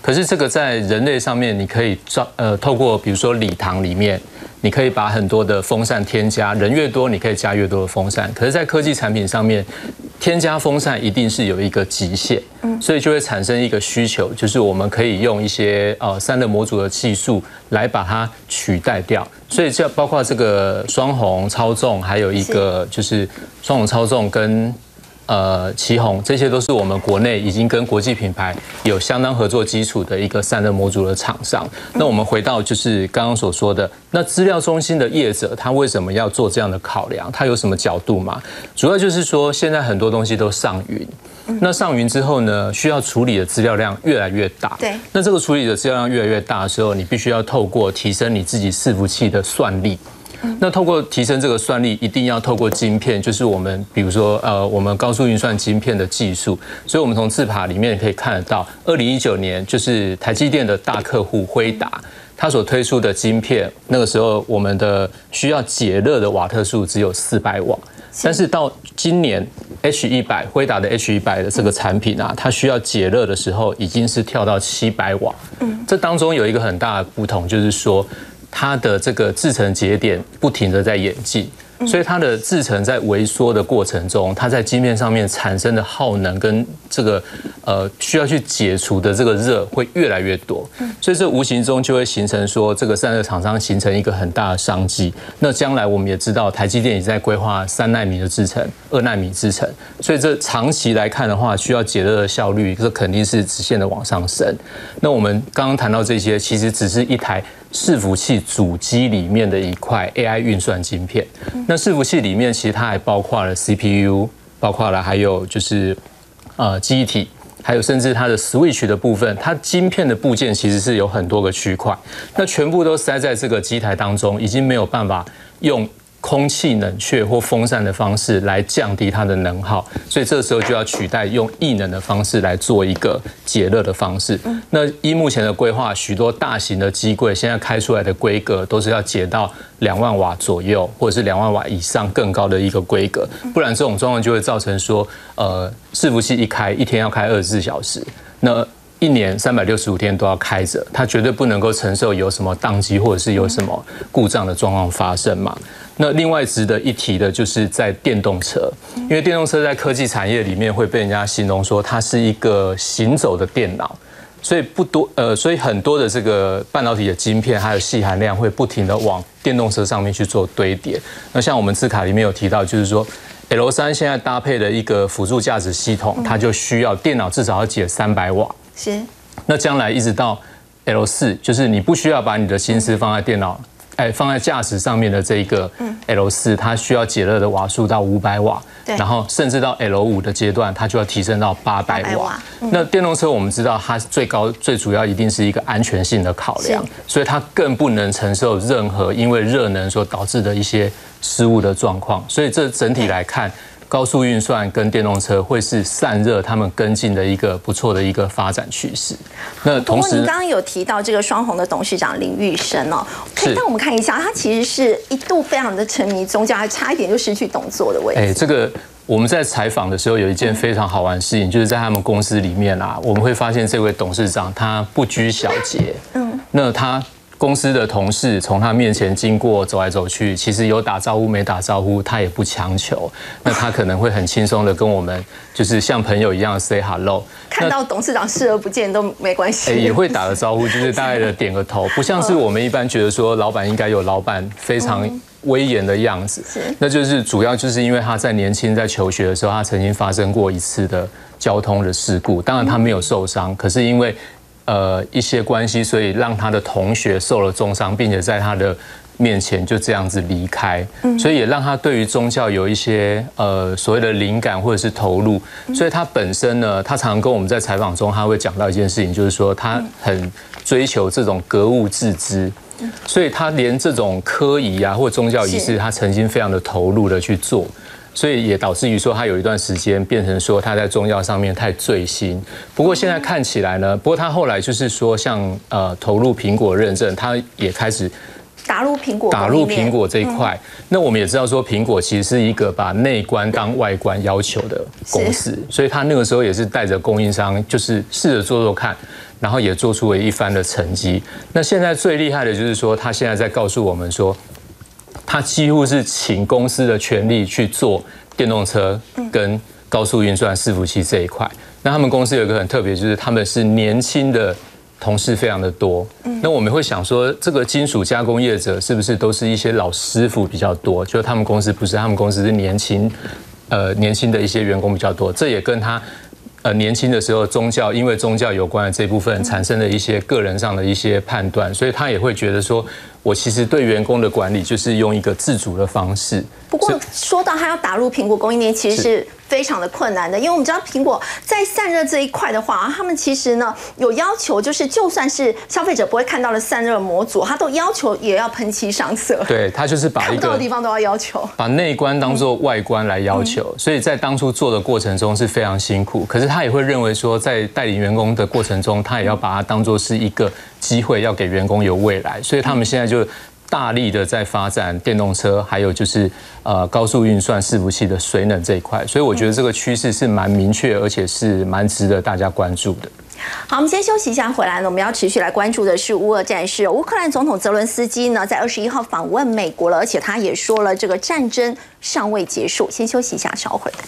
可是这个在人类上面，你可以照呃透过比如说礼堂里面，你可以把很多的风扇添加，人越多你可以加越多的风扇。可是，在科技产品上面，添加风扇一定是有一个极限，所以就会产生一个需求，就是我们可以用一些呃散热模组的技术来把它取代掉。所以这包括这个双红操纵，还有一个就是双红操纵跟。呃，旗宏这些都是我们国内已经跟国际品牌有相当合作基础的一个散热模组的厂商。那我们回到就是刚刚所说的，那资料中心的业者他为什么要做这样的考量？他有什么角度吗？主要就是说，现在很多东西都上云，那上云之后呢，需要处理的资料量越来越大。对那这个处理的资料量越来越大的时候，你必须要透过提升你自己伺服器的算力。那透过提升这个算力，一定要透过晶片，就是我们比如说呃，我们高速运算晶片的技术。所以，我们从字卡里面可以看得到，二零一九年就是台积电的大客户辉达，它所推出的晶片，那个时候我们的需要解热的瓦特数只有四百瓦，但是到今年 H 一百辉达的 H 一百的这个产品啊，它需要解热的时候已经是跳到七百瓦。嗯，这当中有一个很大的不同，就是说。它的这个制程节点不停的在演进，所以它的制程在萎缩的过程中，它在晶片上面产生的耗能跟这个呃需要去解除的这个热会越来越多，所以这无形中就会形成说这个散热厂商形成一个很大的商机。那将来我们也知道，台积电也在规划三纳米的制程、二纳米制程，所以这长期来看的话，需要解热的效率这肯定是直线的往上升。那我们刚刚谈到这些，其实只是一台。伺服器主机里面的一块 AI 运算晶片，那伺服器里面其实它还包括了 CPU，包括了还有就是呃机体，还有甚至它的 Switch 的部分，它晶片的部件其实是有很多个区块，那全部都塞在这个机台当中，已经没有办法用。空气冷却或风扇的方式来降低它的能耗，所以这时候就要取代用异能的方式来做一个解热的方式。那依目前的规划，许多大型的机柜现在开出来的规格都是要解到两万瓦左右，或者是两万瓦以上更高的一个规格，不然这种状况就会造成说，呃，伺服器一开一天要开二十四小时，那。一年三百六十五天都要开着，它绝对不能够承受有什么宕机或者是有什么故障的状况发生嘛。那另外值得一提的就是在电动车，因为电动车在科技产业里面会被人家形容说它是一个行走的电脑，所以不多呃，所以很多的这个半导体的晶片还有细含量会不停的往电动车上面去做堆叠。那像我们字卡里面有提到，就是说 L 三现在搭配的一个辅助驾驶系统，它就需要电脑至少要解三百瓦。是，那将来一直到 L 四，就是你不需要把你的心思放在电脑，哎，放在驾驶上面的这一个 L 四，它需要解热的瓦数到五百瓦，对，然后甚至到 L 五的阶段，它就要提升到八百瓦。那电动车我们知道，它最高最主要一定是一个安全性的考量，所以它更不能承受任何因为热能所导致的一些失误的状况。所以这整体来看。高速运算跟电动车会是散热他们跟进的一个不错的一个发展趋势。那同时，您刚刚有提到这个双红的董事长林玉生哦，可以让我们看一下，他其实是一度非常的沉迷宗教，还差一点就失去董座的位置。哎，这个我们在采访的时候有一件非常好玩的事情，就是在他们公司里面啊，我们会发现这位董事长他不拘小节，嗯，那他。公司的同事从他面前经过，走来走去，其实有打招呼没打招呼，他也不强求。那他可能会很轻松的跟我们，就是像朋友一样 say hello。看到董事长视而不见都没关系。也会打个招呼，就是大概的点个头，不像是我们一般觉得说老板应该有老板非常威严的样子。那就是主要就是因为他在年轻在求学的时候，他曾经发生过一次的交通的事故，当然他没有受伤，可是因为。呃，一些关系，所以让他的同学受了重伤，并且在他的面前就这样子离开，所以也让他对于宗教有一些呃所谓的灵感或者是投入。所以他本身呢，他常常跟我们在采访中，他会讲到一件事情，就是说他很追求这种格物致知，所以他连这种科仪啊或宗教仪式，他曾经非常的投入的去做。所以也导致于说，他有一段时间变成说他在中药上面太醉心。不过现在看起来呢，不过他后来就是说，像呃投入苹果认证，他也开始打入苹果，打入苹果这一块。那我们也知道说，苹果其实是一个把内观当外观要求的公司，所以他那个时候也是带着供应商，就是试着做做看，然后也做出了一番的成绩。那现在最厉害的就是说，他现在在告诉我们说。他几乎是请公司的权利去做电动车跟高速运算伺服器这一块。那他们公司有一个很特别，就是他们是年轻的同事非常的多。那我们会想说，这个金属加工业者是不是都是一些老师傅比较多？就他们公司不是，他们公司是年轻，呃，年轻的一些员工比较多。这也跟他。呃，年轻的时候宗教，因为宗教有关的这部分产生了一些个人上的一些判断，所以他也会觉得说，我其实对员工的管理就是用一个自主的方式。不过说到他要打入苹果供应链，其实是。非常的困难的，因为我们知道苹果在散热这一块的话，他们其实呢有要求，就是就算是消费者不会看到的散热模组，它都要求也要喷漆上色。对，它就是把看不到的地方都要要求，把内观当做外观来要求。所以在当初做的过程中是非常辛苦，可是他也会认为说，在带领员工的过程中，他也要把它当做是一个机会，要给员工有未来。所以他们现在就。大力的在发展电动车，还有就是呃高速运算伺服器的水冷这一块，所以我觉得这个趋势是蛮明确，而且是蛮值得大家关注的。好，我们先休息一下，回来呢，我们要持续来关注的是乌俄战事。乌克兰总统泽伦斯基呢，在二十一号访问美国了，而且他也说了，这个战争尚未结束。先休息一下，稍后回来。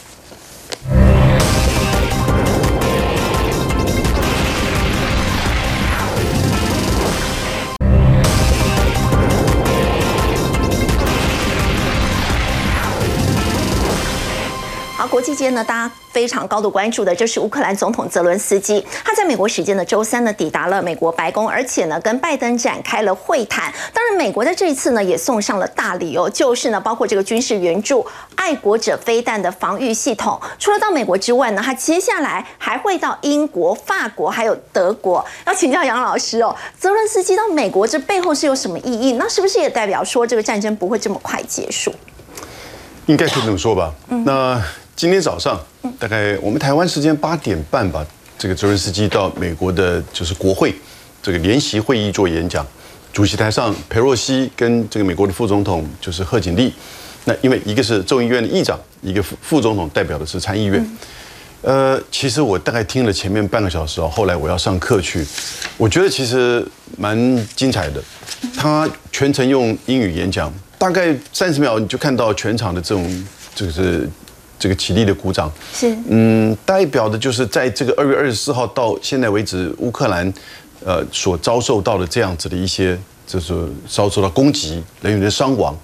际间呢，大家非常高度关注的就是乌克兰总统泽伦斯基，他在美国时间的周三呢抵达了美国白宫，而且呢跟拜登展开了会谈。当然，美国在这一次呢也送上了大礼哦，就是呢包括这个军事援助、爱国者飞弹的防御系统。除了到美国之外呢，他接下来还会到英国、法国还有德国。要请教杨老师哦，泽伦斯基到美国这背后是有什么意义？那是不是也代表说这个战争不会这么快结束？应该可以这么说吧。那。今天早上，大概我们台湾时间八点半吧，这个泽连斯基到美国的就是国会这个联席会议做演讲，主席台上佩洛西跟这个美国的副总统就是贺锦丽，那因为一个是众议院的议长，一个副副总统代表的是参议院。呃，其实我大概听了前面半个小时哦，后来我要上课去，我觉得其实蛮精彩的。他全程用英语演讲，大概三十秒你就看到全场的这种就是。这个起立的鼓掌是，嗯，代表的就是在这个二月二十四号到现在为止，乌克兰，呃，所遭受到的这样子的一些，就是遭受到攻击，人员的伤亡。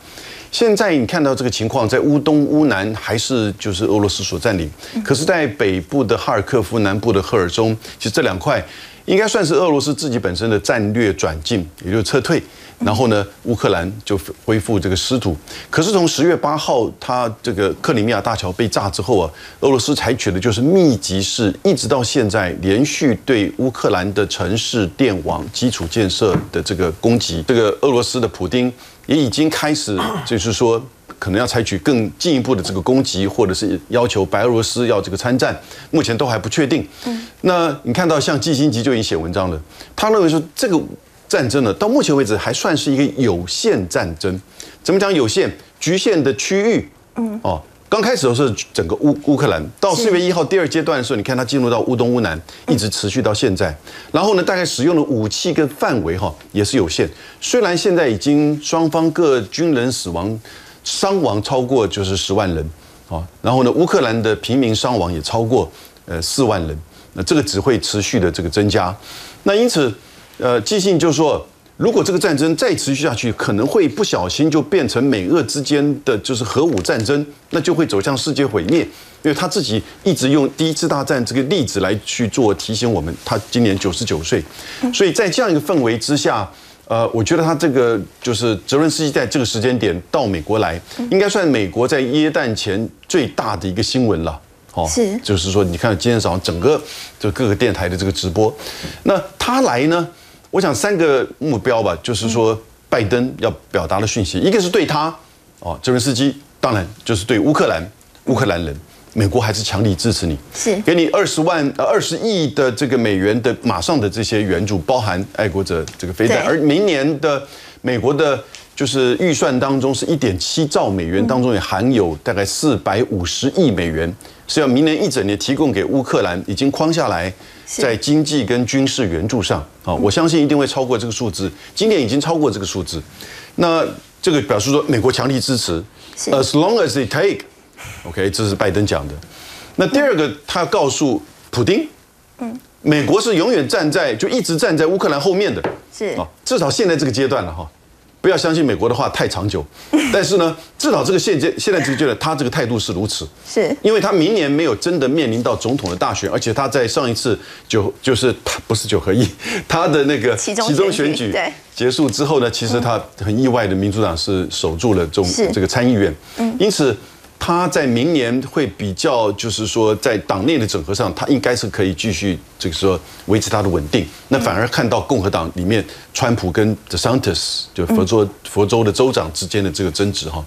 现在你看到这个情况，在乌东、乌南还是就是俄罗斯所占领，可是，在北部的哈尔科夫、南部的赫尔松，其实这两块应该算是俄罗斯自己本身的战略转进，也就是撤退。然后呢，乌克兰就恢复这个失土。可是从十月八号，他这个克里米亚大桥被炸之后啊，俄罗斯采取的就是密集式，一直到现在连续对乌克兰的城市、电网、基础建设的这个攻击。这个俄罗斯的普丁也已经开始，就是说可能要采取更进一步的这个攻击，或者是要求白俄罗斯要这个参战，目前都还不确定。嗯那你看到像季辛吉就已经写文章了，他认为说这个。战争呢，到目前为止还算是一个有限战争。怎么讲有限？局限的区域，嗯，哦，刚开始的时候是整个乌乌克兰，到四月一号第二阶段的时候，你看它进入到乌东乌南，一直持续到现在。然后呢，大概使用的武器跟范围哈也是有限。虽然现在已经双方各军人死亡伤亡超过就是十万人，啊，然后呢，乌克兰的平民伤亡也超过呃四万人，那这个只会持续的这个增加。那因此。呃，寄信就是说，如果这个战争再持续下去，可能会不小心就变成美俄之间的就是核武战争，那就会走向世界毁灭。因为他自己一直用第一次大战这个例子来去做提醒我们，他今年九十九岁，所以在这样一个氛围之下，呃，我觉得他这个就是泽伦斯基在这个时间点到美国来，应该算美国在耶诞前最大的一个新闻了。哦，是就是说，你看今天早上整个就各个电台的这个直播，那他来呢，我想三个目标吧，就是说拜登要表达的讯息，一个是对他，哦，泽连斯基，当然就是对乌克兰，乌克兰人。美国还是强力支持你，是。给你二十万呃二十亿的这个美元的马上的这些援助，包含爱国者这个飞弹，而明年的美国的就是预算当中是一点七兆美元，当中也含有大概四百五十亿美元是要明年一整年提供给乌克兰，已经框下来在经济跟军事援助上啊，我相信一定会超过这个数字，今年已经超过这个数字，那这个表示说美国强力支持，as long as it take。OK，这是拜登讲的。那第二个，他要告诉普丁，嗯，美国是永远站在就一直站在乌克兰后面的，是啊，至少现在这个阶段了哈。不要相信美国的话太长久，但是呢，至少这个现阶现在这个阶段，他这个态度是如此，是。因为他明年没有真的面临到总统的大选，而且他在上一次九就是他不是九合一，他的那个其中选举对。结束之后呢，其实他很意外的，民主党是守住了中是。这个参议院，因此。他在明年会比较，就是说在党内的整合上，他应该是可以继续这个说维持他的稳定。那反而看到共和党里面，川普跟 DeSantis 就佛州佛州的州长之间的这个争执哈。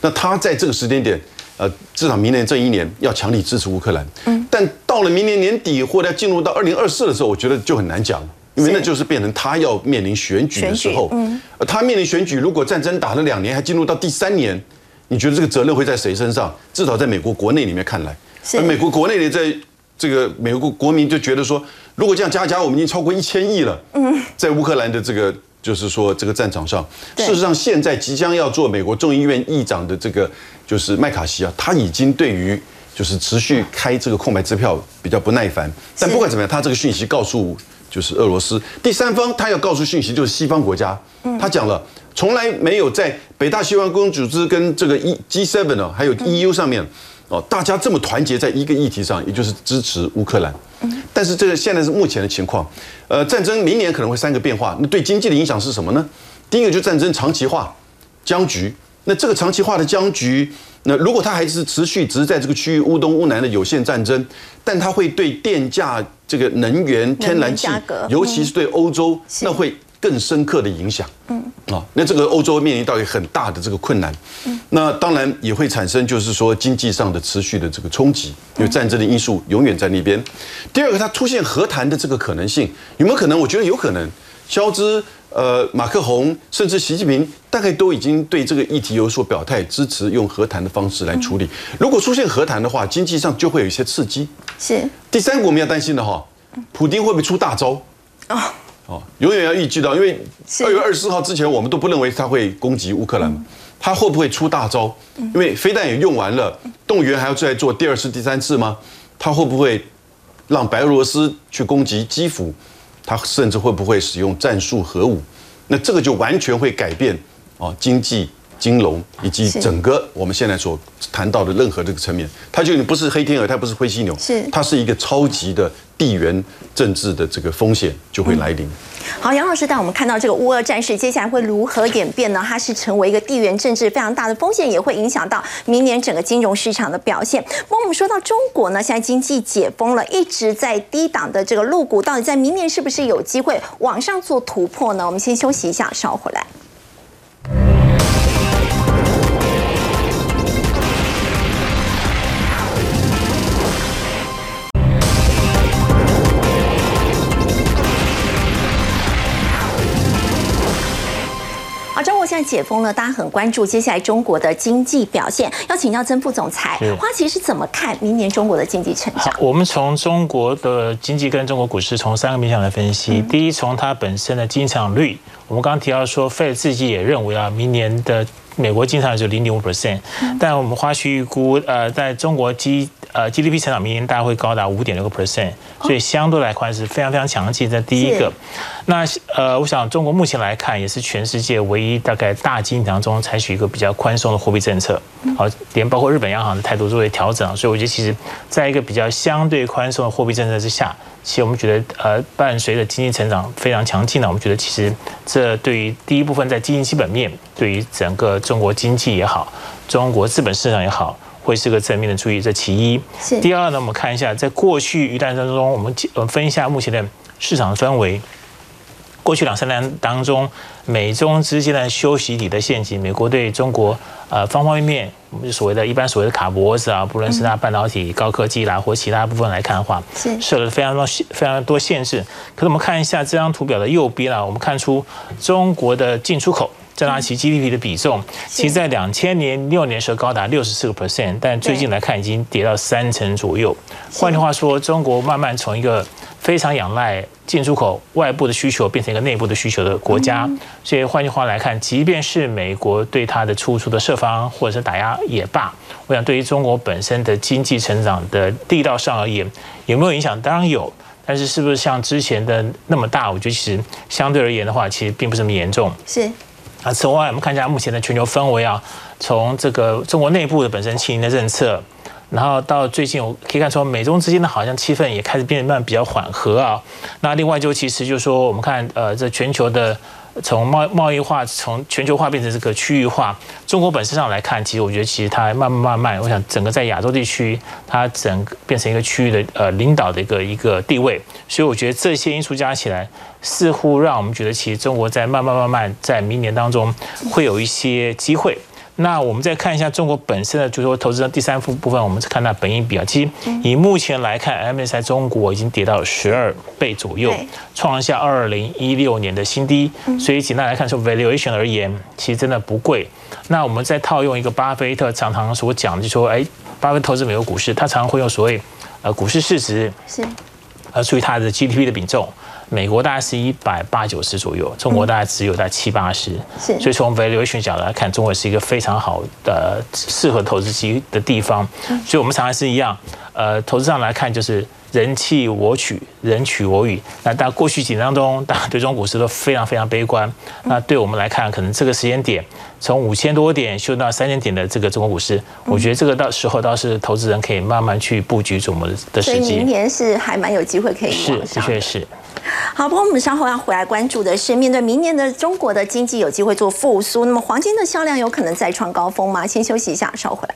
那他在这个时间点，呃，至少明年这一年要强力支持乌克兰。嗯。但到了明年年底或者要进入到二零二四的时候，我觉得就很难讲，因为那就是变成他要面临选举的时候。嗯。他面临选举，如果战争打了两年，还进入到第三年。你觉得这个责任会在谁身上？至少在美国国内里面看来，而美国国内的在这个美国国民就觉得说，如果这样加加，我们已经超过一千亿了。嗯，在乌克兰的这个就是说这个战场上，事实上现在即将要做美国众议院议长的这个就是麦卡锡啊，他已经对于就是持续开这个空白支票比较不耐烦。但不管怎么样，他这个讯息告诉就是俄罗斯第三方，他要告诉讯息就是西方国家，他讲了。从来没有在北大西洋公约组织跟这个 E G7 呢，还有 EU 上面哦，大家这么团结在一个议题上，也就是支持乌克兰。但是这个现在是目前的情况，呃，战争明年可能会三个变化。那对经济的影响是什么呢？第一个就战争长期化僵局。那这个长期化的僵局，那如果它还是持续，只是在这个区域乌东乌南的有限战争，但它会对电价、这个能源、天然气，尤其是对欧洲，那会。更深刻的影响，嗯，啊，那这个欧洲面临到一个很大的这个困难，嗯，那当然也会产生就是说经济上的持续的这个冲击，因为战争的因素永远在那边。第二个，它出现和谈的这个可能性有没有可能？我觉得有可能。肖兹、呃，马克宏，甚至习近平，大概都已经对这个议题有所表态，支持用和谈的方式来处理。如果出现和谈的话，经济上就会有一些刺激。是。第三个我们要担心的哈，普京会不会出大招？哦。哦，永远要预计到，因为二月二十四号之前，我们都不认为他会攻击乌克兰，他会不会出大招？因为飞弹也用完了，动员还要再做第二次、第三次吗？他会不会让白俄罗斯去攻击基辅？他甚至会不会使用战术核武？那这个就完全会改变啊经济。金融以及整个我们现在所谈到的任何这个层面，它就不是黑天鹅，它不是灰犀牛，是它是一个超级的地缘政治的这个风险就会来临。好，杨老师带我们看到这个乌俄战事接下来会如何演变呢？它是成为一个地缘政治非常大的风险，也会影响到明年整个金融市场的表现。那我们说到中国呢，现在经济解封了，一直在低档的这个陆股，到底在明年是不是有机会往上做突破呢？我们先休息一下，稍后回来。解封了，大家很关注接下来中国的经济表现。要请教曾副总裁，花旗是怎么看明年中国的经济成长？我们从中国的经济跟中国股市从三个面向来分析。第一，从它本身的经常率，我们刚刚提到说，费自己也认为啊，明年的美国经济增长就零点五 percent，但我们花旗预估，呃，在中国 G 呃 GDP 成长明年大概会高达五点六个 percent。所以相对来看是非常非常强劲。这第一个。那呃，我想中国目前来看也是全世界唯一大概大经济当中采取一个比较宽松的货币政策，好，连包括日本央行的态度作为调整，所以我觉得其实在一个比较相对宽松的货币政策之下，其实我们觉得呃，伴随着经济成长非常强劲呢，我们觉得其实这对于第一部分在经济基本面，对于整个中国经济也好，中国资本市场也好。会是个正面的注意，这其一。第二呢，我们看一下，在过去一段当中，我们呃分一下目前的市场氛围。过去两三年当中，美中之间的休息底的陷阱，美国对中国呃方方面面，所谓的一般所谓的卡脖子啊，不论是它半导体、高科技啦，或其他部分来看的话，是设了非常多非常多限制。可是我们看一下这张图表的右边啊，我们看出中国的进出口。占它其 GDP 的比重，其实在两千年六年时候高达六十四个 percent，但最近来看已经跌到三成左右。换句话说，中国慢慢从一个非常仰赖进出口外部的需求，变成一个内部的需求的国家。所以换句话来看，即便是美国对它的出处的设防或者是打压也罢，我想对于中国本身的经济成长的地道上而言，有没有影响？当然有，但是是不是像之前的那么大？我觉得其实相对而言的话，其实并不是那么严重。是。啊，此外，我们看一下目前的全球氛围啊，从这个中国内部的本身清零的政策，然后到最近我可以看出，美中之间的好像气氛也开始变得慢比较缓和啊。那另外就其实就是说，我们看呃，这全球的。从贸贸易化从全球化变成这个区域化，中国本身上来看，其实我觉得其实它慢慢慢慢，我想整个在亚洲地区，它整个变成一个区域的呃领导的一个一个地位，所以我觉得这些因素加起来，似乎让我们觉得其实中国在慢慢慢慢在明年当中会有一些机会。那我们再看一下中国本身的，就是说投资的第三副部分，我们是看它本益比啊。其实以目前来看，MSCI 中国已经跌到十二倍左右，创下二零一六年的新低。所以简单来看，说 valuation 而言，其实真的不贵。那我们再套用一个巴菲特常常所讲，就说，哎，巴菲特投资美国股市，他常常会用所谓呃股市市值是呃除以它的 GDP 的比重。美国大概是一百八九十左右，中国大概只有在七八十，所以从 valuation 角度来看，中国是一个非常好的适合投资机的地方。所以我们常常是一样，呃，投资上来看就是人弃我取，人取我予。那但过去几年当中，大家对中国股市都非常非常悲观。那对我们来看，可能这个时间点从五千多点修到三千点的这个中国股市，我觉得这个到时候倒是投资人可以慢慢去布局我们的时机。所以明年是还蛮有机会可以是，的确是。好，不过我们稍后要回来关注的是，面对明年的中国的经济有机会做复苏，那么黄金的销量有可能再创高峰吗？先休息一下，稍后回来。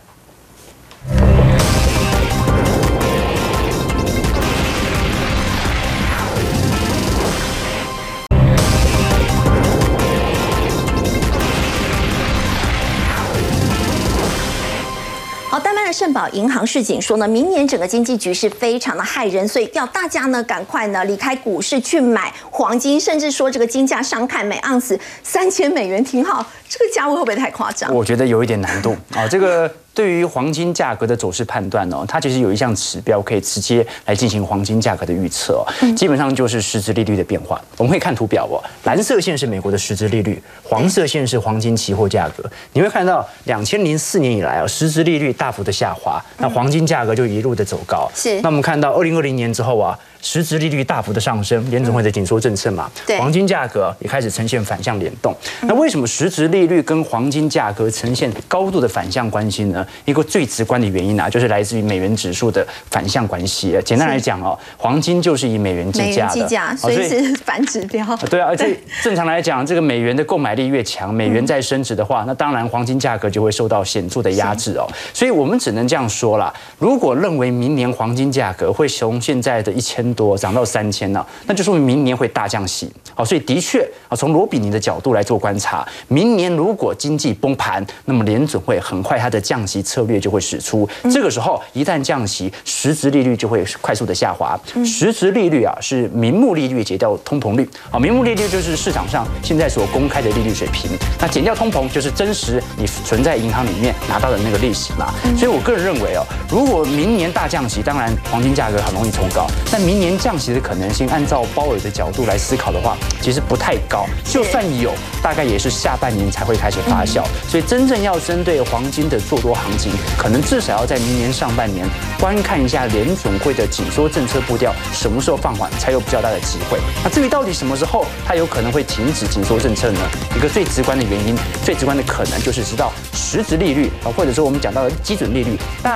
盛宝银行市警说呢，明年整个经济局势非常的害人，所以要大家呢赶快呢离开股市去买黄金，甚至说这个金价上看每盎司三千美元挺好，这个价位会不会太夸张？我觉得有一点难度啊，这个。对于黄金价格的走势判断哦，它其实有一项指标可以直接来进行黄金价格的预测哦，基本上就是实质利率的变化。我们可以看图表哦，蓝色线是美国的实质利率，黄色线是黄金期货价格。你会看到两千零四年以来啊，实质利率大幅的下滑，那黄金价格就一路的走高。是。那我们看到二零二零年之后啊。实质利率大幅的上升，联总会的紧缩政策嘛，黄金价格也开始呈现反向联动。那为什么实质利率跟黄金价格呈现高度的反向关系呢？一个最直观的原因啊，就是来自于美元指数的反向关系。简单来讲哦，黄金就是以美元计价的，所以是反指标。对啊，而且正常来讲，这个美元的购买力越强，美元在升值的话，那当然黄金价格就会受到显著的压制哦。所以我们只能这样说了：如果认为明年黄金价格会从现在的一千多涨到三千了，那就说明明年会大降息。好，所以的确啊，从罗比尼的角度来做观察，明年如果经济崩盘，那么联准会很快它的降息策略就会使出。这个时候一旦降息，实质利率就会快速的下滑。实质利率啊是名目利率减掉通膨率。好，名目利率就是市场上现在所公开的利率水平。那减掉通膨就是真实你存在银行里面拿到的那个利息嘛。所以我个人认为哦，如果明年大降息，当然黄金价格很容易冲高。但明明年降息的可能性，按照鲍尔的角度来思考的话，其实不太高。就算有，大概也是下半年才会开始发酵。所以真正要针对黄金的做多行情，可能至少要在明年上半年观看一下联总会的紧缩政策步调什么时候放缓，才有比较大的机会。那至于到底什么时候它有可能会停止紧缩政策呢？一个最直观的原因，最直观的可能就是知道实质利率啊，或者说我们讲到的基准利率大。